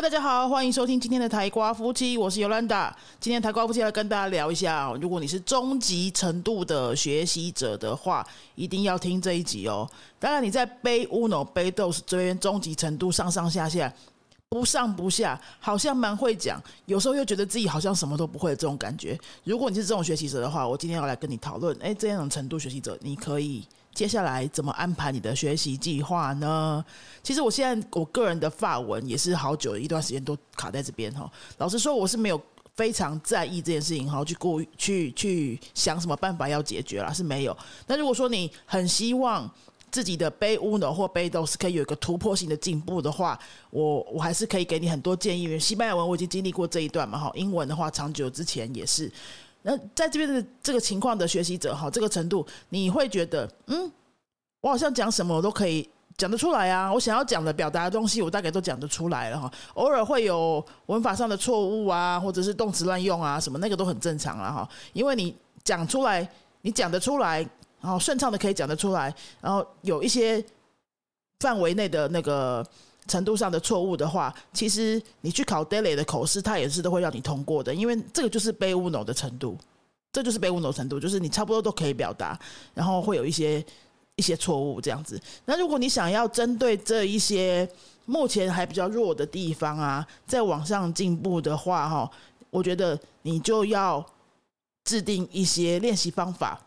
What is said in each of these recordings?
大家好，欢迎收听今天的台瓜夫妻，我是尤兰达。今天台瓜夫妻要跟大家聊一下，如果你是中级程度的学习者的话，一定要听这一集哦。当然，你在背 Uno、背 Dos 这边中级程度上上下下不上不下，好像蛮会讲，有时候又觉得自己好像什么都不会这种感觉。如果你是这种学习者的话，我今天要来跟你讨论，哎，这样程度学习者，你可以。接下来怎么安排你的学习计划呢？其实我现在我个人的发文也是好久一段时间都卡在这边哈。老实说，我是没有非常在意这件事情哈，去过去去想什么办法要解决啦，是没有。那如果说你很希望自己的背 uno 或背都是可以有一个突破性的进步的话，我我还是可以给你很多建议。因为西班牙文我已经经历过这一段嘛哈，英文的话长久之前也是。那在这边的这个情况的学习者哈，这个程度你会觉得，嗯，我好像讲什么我都可以讲得出来啊。我想要讲的表达的东西，我大概都讲得出来了哈。偶尔会有文法上的错误啊，或者是动词乱用啊，什么那个都很正常了哈。因为你讲出来，你讲得出来，然后顺畅的可以讲得出来，然后有一些范围内的那个。程度上的错误的话，其实你去考 daily 的口试，它也是都会让你通过的，因为这个就是背 uno 的程度，这就是背 uno 程度，就是你差不多都可以表达，然后会有一些一些错误这样子。那如果你想要针对这一些目前还比较弱的地方啊，在往上进步的话，哈，我觉得你就要制定一些练习方法。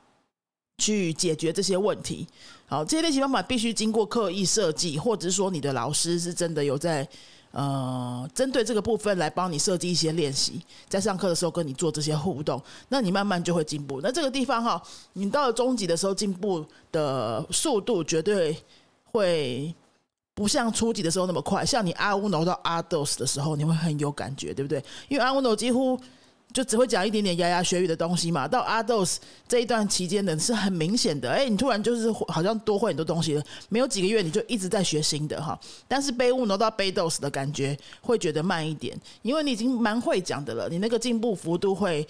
去解决这些问题，好，这些练习方法必须经过刻意设计，或者是说你的老师是真的有在呃针对这个部分来帮你设计一些练习，在上课的时候跟你做这些互动，那你慢慢就会进步。那这个地方哈，你到了中级的时候，进步的速度绝对会不像初级的时候那么快。像你阿乌诺到阿斗斯的时候，你会很有感觉，对不对？因为阿乌诺几乎。就只会讲一点点牙牙学语的东西嘛。到阿斗斯这一段期间呢，是很明显的。哎，你突然就是好像多会很多东西了。没有几个月，你就一直在学新的哈。但是背物挪到背斗斯的感觉，会觉得慢一点，因为你已经蛮会讲的了。你那个进步幅度会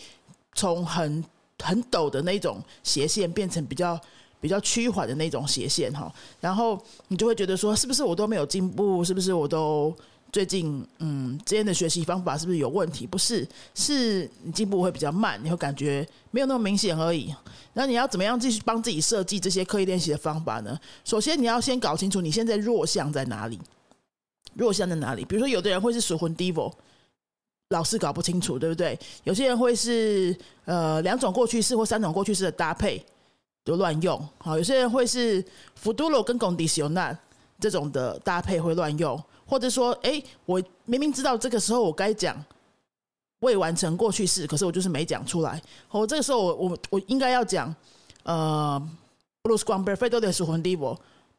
从很很陡的那种斜线，变成比较比较趋缓的那种斜线哈。然后你就会觉得说，是不是我都没有进步？是不是我都？最近，嗯，之间的学习方法是不是有问题？不是，是你进步会比较慢，你会感觉没有那么明显而已。那你要怎么样继续帮自己设计这些刻意练习的方法呢？首先，你要先搞清楚你现在弱项在哪里。弱项在哪里？比如说，有的人会是属魂 devil，老是搞不清楚，对不对？有些人会是呃两种过去式或三种过去式的搭配都乱用。好，有些人会是 futuro 跟 condicional 这种的搭配会乱用。或者说，哎，我明明知道这个时候我该讲未完成过去式，可是我就是没讲出来。我这个时候，我我我应该要讲，呃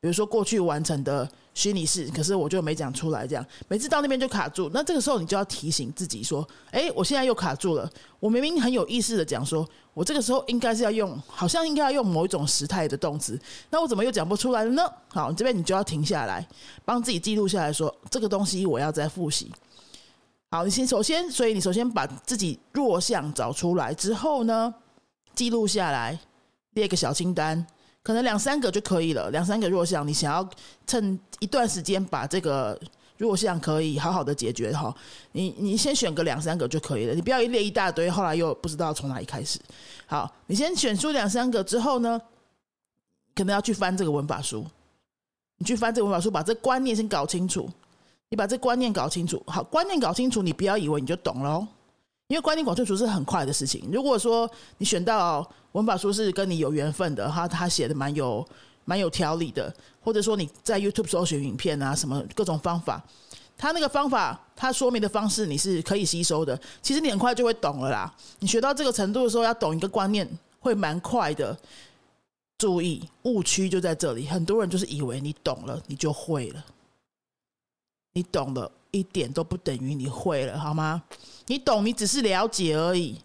比如说过去完成的虚拟式，可是我就没讲出来，这样每次到那边就卡住。那这个时候你就要提醒自己说：“哎，我现在又卡住了。我明明很有意识的讲说，我这个时候应该是要用，好像应该要用某一种时态的动词，那我怎么又讲不出来了呢？”好，这边你就要停下来，帮自己记录下来说这个东西我要再复习。好，你先首先，所以你首先把自己弱项找出来之后呢，记录下来，列个小清单。可能两三个就可以了，两三个弱项，你想要趁一段时间把这个弱项可以好好的解决哈，你你先选个两三个就可以了，你不要一列一大堆，后来又不知道从哪里开始。好，你先选出两三个之后呢，可能要去翻这个文法书，你去翻这个文法书，把这观念先搞清楚，你把这观念搞清楚，好，观念搞清楚，你不要以为你就懂了。因为观念搞清楚是很快的事情。如果说你选到文法书是跟你有缘分的，他他写的蛮有蛮有条理的，或者说你在 YouTube 搜寻影片啊，什么各种方法，他那个方法他说明的方式你是可以吸收的，其实你很快就会懂了啦。你学到这个程度的时候，要懂一个观念会蛮快的。注意误区就在这里，很多人就是以为你懂了，你就会了。你懂了一点都不等于你会了，好吗？你懂，你只是了解而已。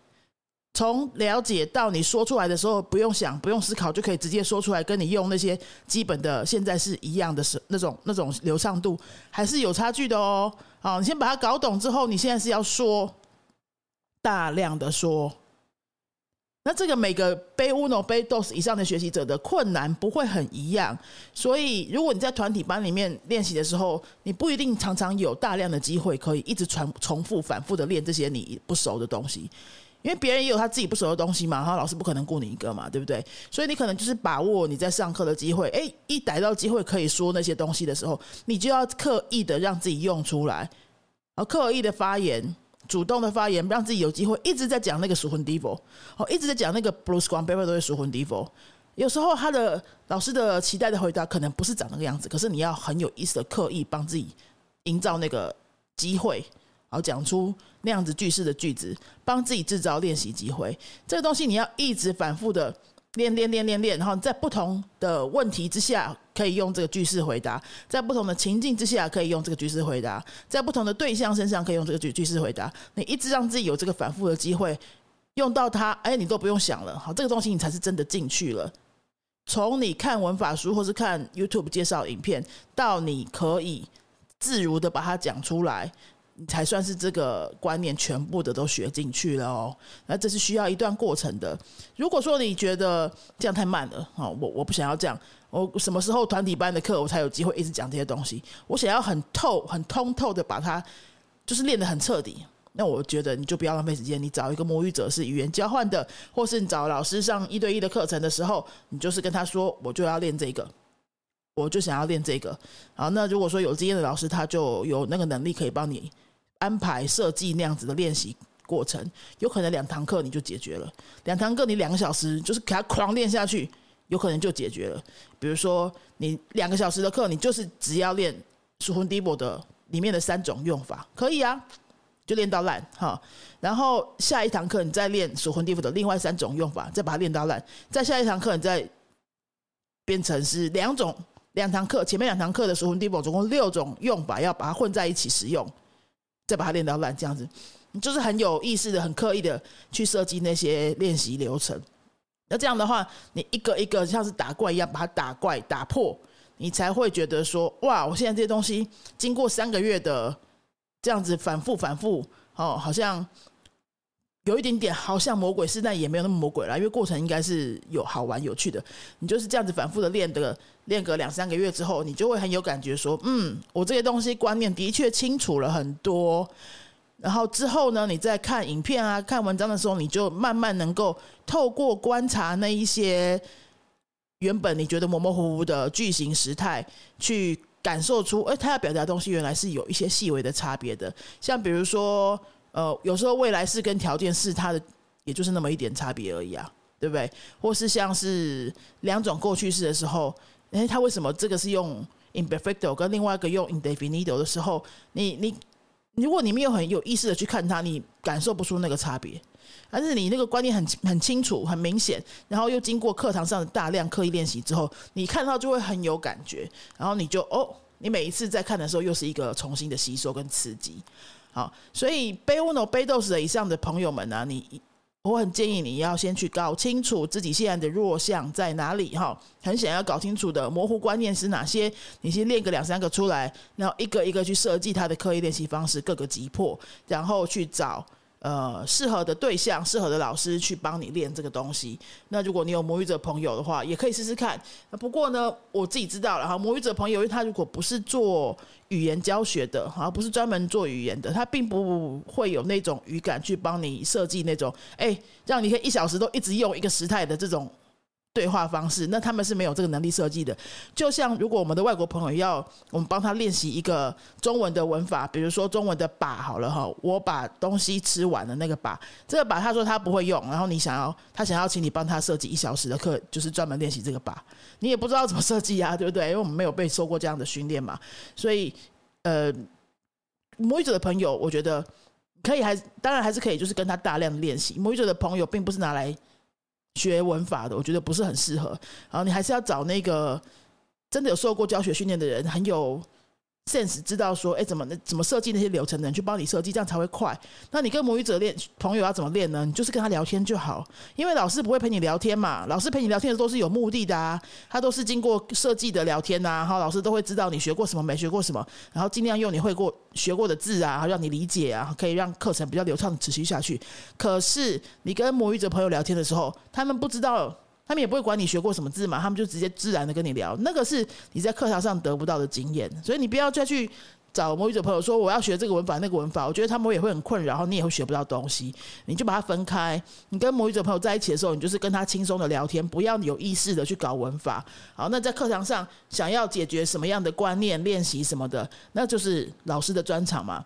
从了解到你说出来的时候，不用想，不用思考，就可以直接说出来，跟你用那些基本的现在是一样的，是那种那种流畅度还是有差距的哦。好，你先把它搞懂之后，你现在是要说大量的说。那这个每个背 uno 背 dos 以上的学习者的困难不会很一样，所以如果你在团体班里面练习的时候，你不一定常常有大量的机会可以一直重重复反复的练这些你不熟的东西，因为别人也有他自己不熟的东西嘛，哈，老师不可能顾你一个嘛，对不对？所以你可能就是把握你在上课的机会，诶，一逮到机会可以说那些东西的时候，你就要刻意的让自己用出来，而刻意的发言。主动的发言，让自己有机会一直在讲那个熟魂 devil，哦，一直在讲那个 Bruce Graham paper 都是熟魂 devil。有时候他的老师的期待的回答可能不是长那个样子，可是你要很有意思的刻意帮自己营造那个机会，然后讲出那样子句式的句子，帮自己制造练习机会。这个东西你要一直反复的。练练练练练，然后在不同的问题之下，可以用这个句式回答；在不同的情境之下，可以用这个句式回答；在不同的对象身上，可以用这个句句式回答。你一直让自己有这个反复的机会，用到它，哎，你都不用想了。好，这个东西你才是真的进去了。从你看文法书或是看 YouTube 介绍影片，到你可以自如的把它讲出来。你才算是这个观念全部的都学进去了哦，那这是需要一段过程的。如果说你觉得这样太慢了，哦，我我不想要这样，我什么时候团体班的课我才有机会一直讲这些东西？我想要很透、很通透的把它就是练得很彻底。那我觉得你就不要浪费时间，你找一个母语者是语言交换的，或是你找老师上一对一的课程的时候，你就是跟他说，我就要练这个。我就想要练这个，好，那如果说有经验的老师，他就有那个能力可以帮你安排设计那样子的练习过程，有可能两堂课你就解决了，两堂课你两个小时就是给他狂练下去，有可能就解决了。比如说你两个小时的课，你就是只要练熟魂 d 波的里面的三种用法，可以啊，就练到烂哈。然后下一堂课你再练熟魂 d 波的另外三种用法，再把它练到烂。再下一堂课你再变成是两种。两堂课，前面两堂课的熟魂地缚总共六种用法，要把它混在一起使用，再把它练到烂，这样子，你就是很有意识的、很刻意的去设计那些练习流程。那这样的话，你一个一个像是打怪一样把它打怪打破，你才会觉得说，哇，我现在这些东西经过三个月的这样子反复反复，哦，好像。有一点点好像魔鬼是，但也没有那么魔鬼了，因为过程应该是有好玩有趣的。你就是这样子反复的练的，练个两三个月之后，你就会很有感觉，说嗯，我这些东西观念的确清楚了很多。然后之后呢，你在看影片啊、看文章的时候，你就慢慢能够透过观察那一些原本你觉得模模糊糊的句型时态，去感受出，哎，他要表达的东西原来是有一些细微的差别的。像比如说。呃，有时候未来式跟条件式，它的也就是那么一点差别而已啊，对不对？或是像是两种过去式的时候，哎，他为什么这个是用 imperfecto，跟另外一个用 indefinido 的时候，你你如果你没有很有意识的去看它，你感受不出那个差别。但是你那个观念很很清楚、很明显，然后又经过课堂上的大量刻意练习之后，你看到就会很有感觉，然后你就哦，你每一次在看的时候，又是一个重新的吸收跟刺激。好，所以背 uno 背 dos 的以上的朋友们呢，你我很建议你要先去搞清楚自己现在的弱项在哪里哈，很想要搞清楚的模糊观念是哪些，你先练个两三个出来，然后一个一个去设计他的刻意练习方式，各个击破，然后去找。呃，适合的对象、适合的老师去帮你练这个东西。那如果你有母语者朋友的话，也可以试试看。不过呢，我自己知道了哈，母语者朋友，因为他如果不是做语言教学的，哈不是专门做语言的，他并不会有那种语感去帮你设计那种，哎，让你可以一小时都一直用一个时态的这种。对话方式，那他们是没有这个能力设计的。就像如果我们的外国朋友要我们帮他练习一个中文的文法，比如说中文的“把”好了哈，我把东西吃完了那个“把”，这个“把”他说他不会用，然后你想要他想要请你帮他设计一小时的课，就是专门练习这个“把”，你也不知道怎么设计啊，对不对？因为我们没有被受过这样的训练嘛，所以呃，母语者的朋友，我觉得可以，还当然还是可以，就是跟他大量练习。母语者的朋友并不是拿来。学文法的，我觉得不是很适合。然后你还是要找那个真的有受过教学训练的人，很有 sense 知道说，哎，怎么怎么设计那些流程的人去帮你设计，这样才会快。那你跟母语者练朋友要怎么练呢？你就是跟他聊天就好，因为老师不会陪你聊天嘛。老师陪你聊天的都是有目的的啊，他都是经过设计的聊天呐。然后老师都会知道你学过什么，没学过什么，然后尽量用你会过学过的字啊，让你理解啊，可以让课程比较流畅的持续下去。可是你跟母语者朋友聊天的时候，他们不知道。他们也不会管你学过什么字嘛，他们就直接自然的跟你聊，那个是你在课堂上得不到的经验，所以你不要再去找母语者朋友说我要学这个文法那个文法，我觉得他们也会很困扰，然后你也会学不到东西。你就把它分开，你跟母语者朋友在一起的时候，你就是跟他轻松的聊天，不要有意识的去搞文法。好，那在课堂上想要解决什么样的观念练习什么的，那就是老师的专场嘛，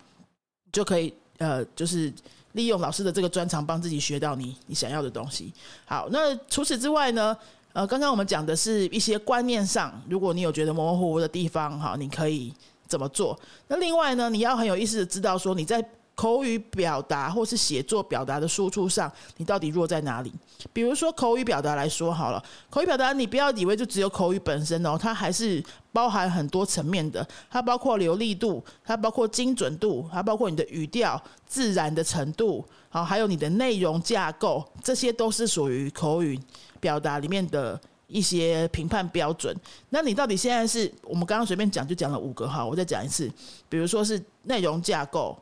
就可以呃，就是。利用老师的这个专长，帮自己学到你你想要的东西。好，那除此之外呢？呃，刚刚我们讲的是一些观念上，如果你有觉得模模糊糊的地方，哈，你可以怎么做？那另外呢，你要很有意思的知道说你在。口语表达或是写作表达的输出上，你到底弱在哪里？比如说口语表达来说好了，口语表达你不要以为就只有口语本身哦，它还是包含很多层面的。它包括流利度，它包括精准度，它包括你的语调自然的程度，好，还有你的内容架构，这些都是属于口语表达里面的一些评判标准。那你到底现在是我们刚刚随便讲就讲了五个哈，我再讲一次，比如说是内容架构。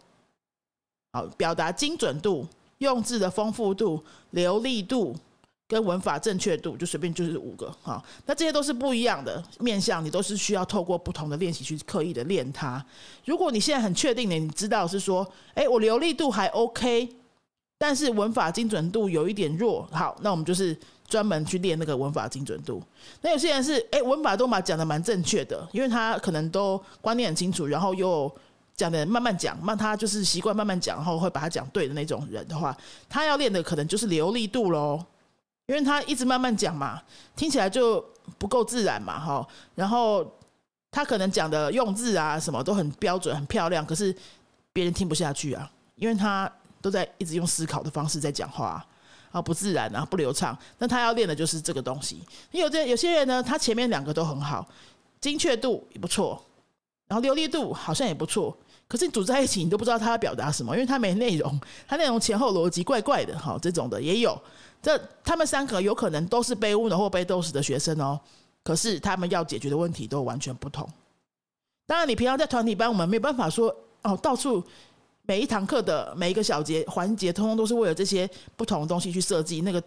好，表达精准度、用字的丰富度、流利度跟文法正确度，就随便就是五个。好，那这些都是不一样的面向，你都是需要透过不同的练习去刻意的练它。如果你现在很确定的，你知道是说，哎，我流利度还 OK，但是文法精准度有一点弱。好，那我们就是专门去练那个文法精准度。那有些人是，哎，文法都把讲的蛮正确的，因为他可能都观念很清楚，然后又。讲的慢慢讲，那他就是习惯慢慢讲，然后会把他讲对的那种人的话，他要练的可能就是流利度喽，因为他一直慢慢讲嘛，听起来就不够自然嘛，哈。然后他可能讲的用字啊什么都很标准、很漂亮，可是别人听不下去啊，因为他都在一直用思考的方式在讲话啊，不自然啊，不流畅。那他要练的就是这个东西。有这有些人呢，他前面两个都很好，精确度也不错，然后流利度好像也不错。可是你组在一起，你都不知道他要表达什么，因为他没内容，他内容前后逻辑怪怪的，哈，这种的也有。这他们三个有可能都是背乌的或被斗死的学生哦，可是他们要解决的问题都完全不同。当然，你平常在团体班，我们没有办法说哦，到处每一堂课的每一个小节环节，通通都是为了这些不同的东西去设计，那个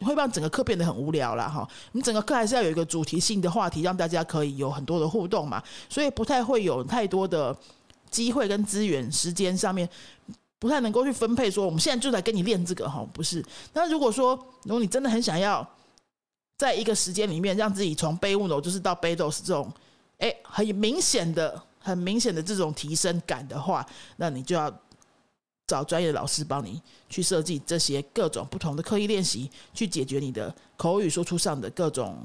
会让整个课变得很无聊了哈。你整个课还是要有一个主题性的话题，让大家可以有很多的互动嘛，所以不太会有太多的。机会跟资源、时间上面不太能够去分配，说我们现在就在跟你练这个哈，不是。那如果说，如果你真的很想要在一个时间里面让自己从背物楼就是到背斗是这种，哎，很明显的、很明显的这种提升感的话，那你就要找专业的老师帮你去设计这些各种不同的刻意练习，去解决你的口语输出上的各种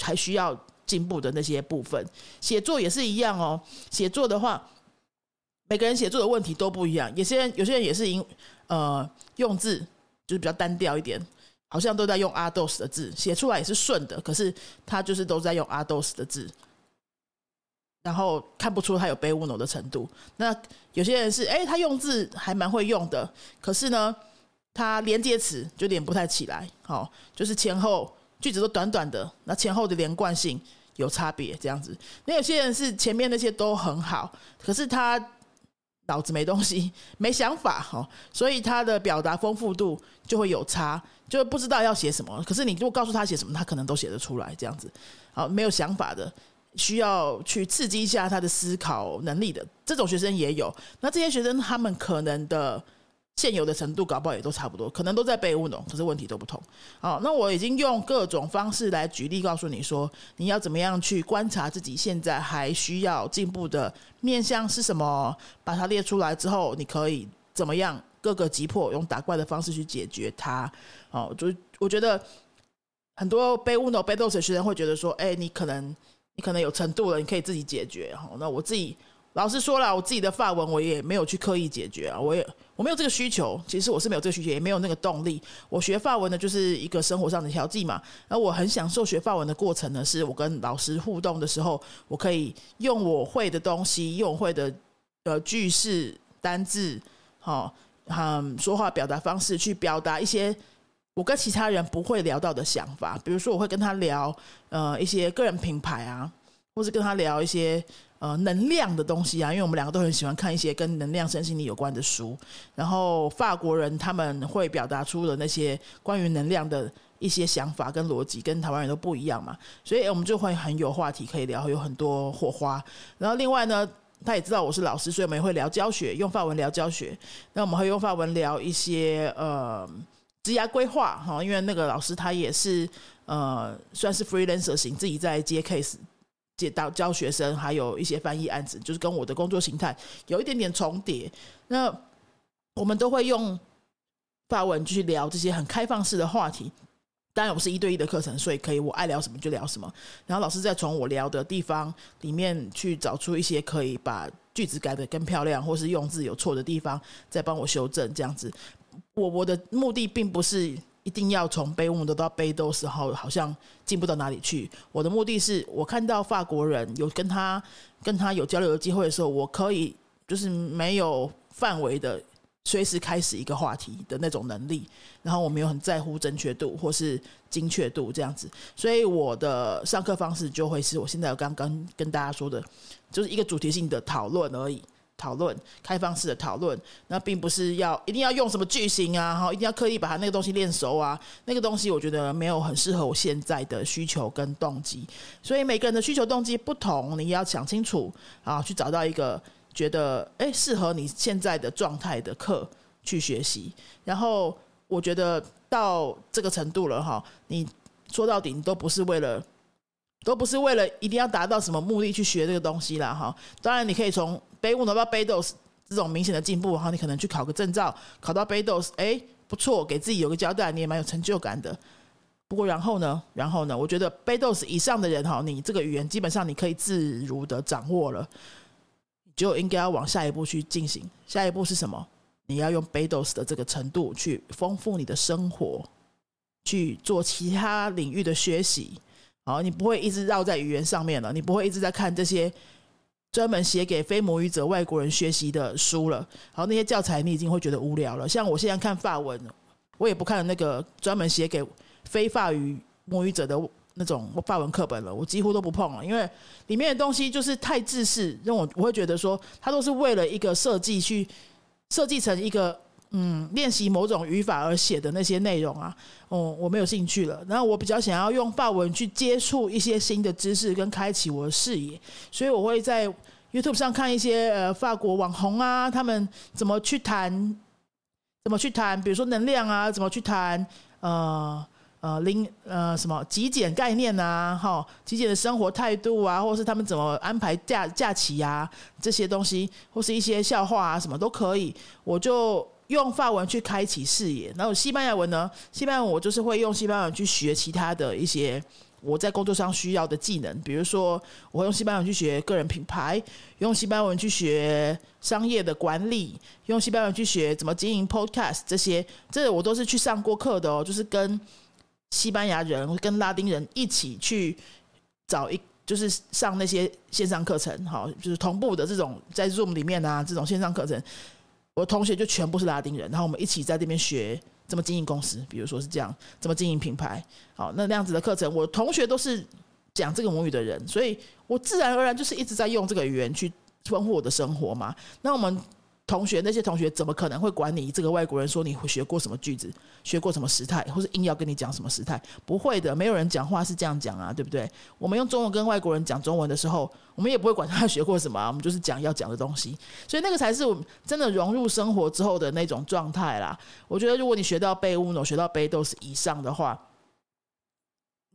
还需要进步的那些部分。写作也是一样哦，写作的话。每个人写作的问题都不一样，有些人有些人也是因呃用字就是比较单调一点，好像都在用阿斗斯的字，写出来也是顺的，可是他就是都在用阿斗斯的字，然后看不出他有背乌脑的程度。那有些人是哎，他用字还蛮会用的，可是呢，他连接词就连不太起来，好，就是前后句子都短短的，那前后的连贯性有差别这样子。那有些人是前面那些都很好，可是他。脑子没东西，没想法哈，所以他的表达丰富度就会有差，就不知道要写什么。可是你如果告诉他写什么，他可能都写得出来。这样子，好，没有想法的，需要去刺激一下他的思考能力的这种学生也有。那这些学生他们可能的。现有的程度搞不好也都差不多，可能都在背乌龙，可是问题都不同。好，那我已经用各种方式来举例告诉你说，你要怎么样去观察自己现在还需要进步的面向是什么，把它列出来之后，你可以怎么样各个击破，用打怪的方式去解决它。哦，就我觉得很多背乌龙、背斗士学生会觉得说，哎，你可能你可能有程度了，你可以自己解决。好，那我自己老实说了，我自己的发文我也没有去刻意解决啊，我也。我没有这个需求，其实我是没有这个需求，也没有那个动力。我学法文呢，就是一个生活上的调剂嘛。而我很享受学法文的过程呢，是我跟老师互动的时候，我可以用我会的东西，用我会的呃句式、单字，好，嗯，说话表达方式去表达一些我跟其他人不会聊到的想法。比如说，我会跟他聊呃一些个人品牌啊，或是跟他聊一些。呃，能量的东西啊，因为我们两个都很喜欢看一些跟能量、身心理有关的书。然后法国人他们会表达出的那些关于能量的一些想法跟逻辑，跟台湾人都不一样嘛，所以我们就会很有话题可以聊，有很多火花。然后另外呢，他也知道我是老师，所以我们也会聊教学，用法文聊教学。那我们会用法文聊一些呃职业规划哈，因为那个老师他也是呃算是 freelancer 型，自己在接 case。接到教学生，还有一些翻译案子，就是跟我的工作形态有一点点重叠。那我们都会用法文去聊这些很开放式的话题。当然，我是一对一的课程，所以可以我爱聊什么就聊什么。然后老师再从我聊的地方里面去找出一些可以把句子改得更漂亮，或是用字有错的地方，再帮我修正。这样子，我我的目的并不是。一定要从背文得到背都时候，好像进不到哪里去。我的目的是我看到法国人有跟他跟他有交流的机会的时候，我可以就是没有范围的随时开始一个话题的那种能力。然后我没有很在乎正确度或是精确度这样子，所以我的上课方式就会是我现在刚刚跟大家说的，就是一个主题性的讨论而已。讨论开放式的讨论，那并不是要一定要用什么句型啊，哈，一定要刻意把它那个东西练熟啊，那个东西我觉得没有很适合我现在的需求跟动机。所以每个人的需求动机不同，你要想清楚啊，去找到一个觉得诶适合你现在的状态的课去学习。然后我觉得到这个程度了哈，你说到底你都不是为了。都不是为了一定要达到什么目的去学这个东西啦，哈。当然，你可以从背五到背豆这种明显的进步，然后，你可能去考个证照，考到背豆，哎，不错，给自己有个交代，你也蛮有成就感的。不过，然后呢？然后呢？我觉得背豆以上的人，哈，你这个语言基本上你可以自如的掌握了，你就应该要往下一步去进行。下一步是什么？你要用背豆的这个程度去丰富你的生活，去做其他领域的学习。好，你不会一直绕在语言上面了，你不会一直在看这些专门写给非母语者外国人学习的书了。好，那些教材你已经会觉得无聊了。像我现在看法文，我也不看那个专门写给非法语母语者的那种法文课本了，我几乎都不碰了，因为里面的东西就是太自私，让我我会觉得说，它都是为了一个设计去设计成一个。嗯，练习某种语法而写的那些内容啊，哦，我没有兴趣了。然后我比较想要用法文去接触一些新的知识，跟开启我的视野，所以我会在 YouTube 上看一些呃法国网红啊，他们怎么去谈，怎么去谈，比如说能量啊，怎么去谈呃呃零呃什么极简概念啊，哈，极简的生活态度啊，或是他们怎么安排假假期啊这些东西，或是一些笑话啊，什么都可以，我就。用法文去开启视野，然后西班牙文呢？西班牙文我就是会用西班牙文去学其他的一些我在工作上需要的技能，比如说我会用西班牙文去学个人品牌，用西班牙文去学商业的管理，用西班牙文去学怎么经营 Podcast 这些，这我都是去上过课的哦，就是跟西班牙人跟拉丁人一起去找一，就是上那些线上课程，好，就是同步的这种在 Zoom 里面啊，这种线上课程。我同学就全部是拉丁人，然后我们一起在这边学怎么经营公司，比如说是这样，怎么经营品牌。好，那那样子的课程，我同学都是讲这个母语的人，所以我自然而然就是一直在用这个语言去丰富我的生活嘛。那我们。同学，那些同学怎么可能会管你这个外国人说你会学过什么句子，学过什么时态，或是硬要跟你讲什么时态？不会的，没有人讲话是这样讲啊，对不对？我们用中文跟外国人讲中文的时候，我们也不会管他学过什么，啊我们就是讲要讲的东西。所以那个才是我们真的融入生活之后的那种状态啦。我觉得，如果你学到背乌诺、学到背都是以上的话，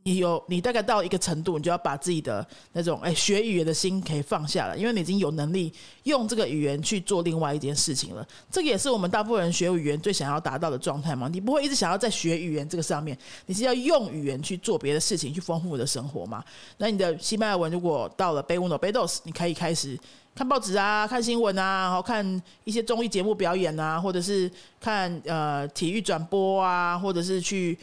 你有你大概到一个程度，你就要把自己的那种哎学语言的心可以放下了，因为你已经有能力用这个语言去做另外一件事情了。这个也是我们大部分人学语言最想要达到的状态嘛。你不会一直想要在学语言这个上面，你是要用语言去做别的事情，去丰富你的生活嘛。那你的西班牙文如果到了贝乌诺贝多斯，你可以开始看报纸啊，看新闻啊，然后看一些综艺节目表演啊，或者是看呃体育转播啊，或者是去。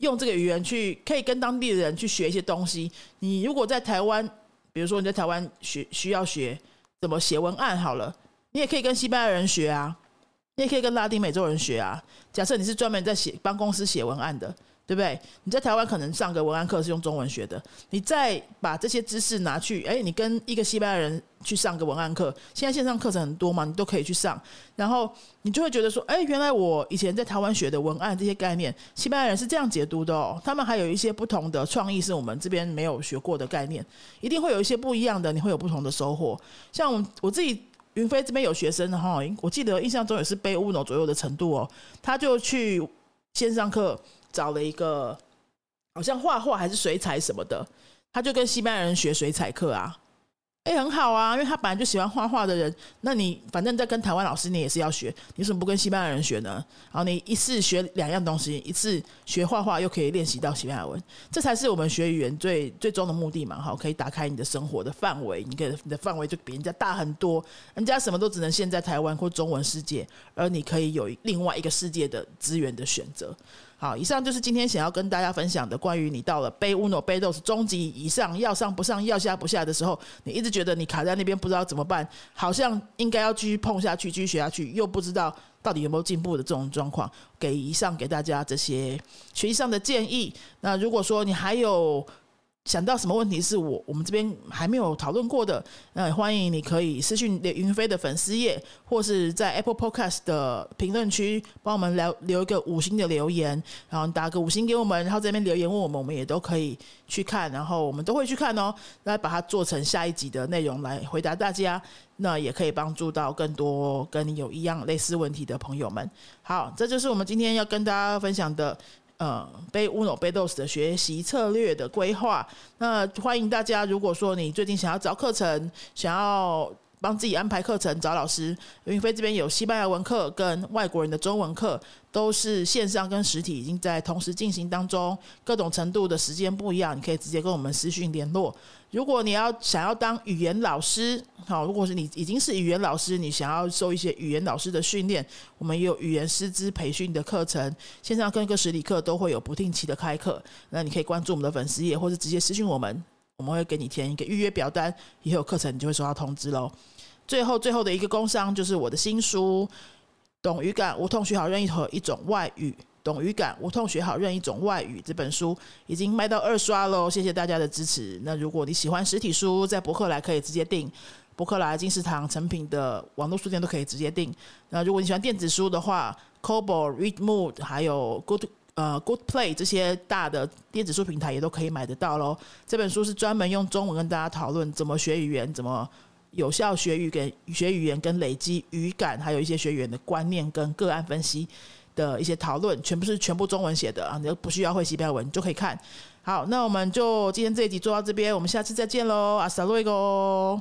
用这个语言去可以跟当地的人去学一些东西。你如果在台湾，比如说你在台湾学需要学怎么写文案，好了，你也可以跟西班牙人学啊，你也可以跟拉丁美洲人学啊。假设你是专门在写帮公司写文案的。对不对？你在台湾可能上个文案课是用中文学的，你再把这些知识拿去，哎，你跟一个西班牙人去上个文案课，现在线上课程很多嘛，你都可以去上，然后你就会觉得说，哎，原来我以前在台湾学的文案这些概念，西班牙人是这样解读的哦，他们还有一些不同的创意是我们这边没有学过的概念，一定会有一些不一样的，你会有不同的收获。像我自己云飞这边有学生哈，我记得印象中也是背乌诺左右的程度哦，他就去线上课。找了一个好像画画还是水彩什么的，他就跟西班牙人学水彩课啊，哎，很好啊，因为他本来就喜欢画画的人，那你反正在跟台湾老师，你也是要学，你什么不跟西班牙人学呢？然后你一次学两样东西，一次学画画又可以练习到西班牙文，这才是我们学语言最最终的目的嘛，哈，可以打开你的生活的范围，你可以你的范围就比人家大很多，人家什么都只能限在台湾或中文世界，而你可以有另外一个世界的资源的选择。好，以上就是今天想要跟大家分享的关于你到了背乌诺、背豆是中级以上，要上不上，要下不下的时候，你一直觉得你卡在那边不知道怎么办，好像应该要继续碰下去、继续学下去，又不知道到底有没有进步的这种状况，给以上给大家这些学习上的建议。那如果说你还有，想到什么问题是我我们这边还没有讨论过的，那欢迎你可以私讯云飞的粉丝页，或是在 Apple Podcast 的评论区帮我们留留一个五星的留言，然后打个五星给我们，然后这边留言问我们，我们也都可以去看，然后我们都会去看哦，来把它做成下一集的内容来回答大家，那也可以帮助到更多跟你有一样类似问题的朋友们。好，这就是我们今天要跟大家分享的。呃，背乌诺背豆斯的学习策略的规划，那欢迎大家。如果说你最近想要找课程，想要。帮自己安排课程，找老师。云飞这边有西班牙文课跟外国人的中文课，都是线上跟实体已经在同时进行当中，各种程度的时间不一样，你可以直接跟我们私讯联络。如果你要想要当语言老师，好，如果是你已经是语言老师，你想要受一些语言老师的训练，我们也有语言师资培训的课程，线上跟一个实体课都会有不定期的开课。那你可以关注我们的粉丝页，或者直接私讯我们。我们会给你填一个预约表单，以后课程你就会收到通知喽。最后，最后的一个工商就是我的新书《懂语感，无痛学好任意一种外语》。懂语感，无痛学好任意一种外语。这本书已经卖到二刷喽，谢谢大家的支持。那如果你喜欢实体书，在博客来可以直接订，博客来、金石堂、成品的网络书店都可以直接订。那如果你喜欢电子书的话，Kobo、Readmood 还有 Good。呃，Good Play 这些大的电子书平台也都可以买得到喽。这本书是专门用中文跟大家讨论怎么学语言，怎么有效学语跟学语言跟累积语感，还有一些学语言的观念跟个案分析的一些讨论，全部是全部中文写的啊，你都不需要会西班牙文就可以看。好，那我们就今天这一集做到这边，我们下次再见喽，阿萨洛伊哥。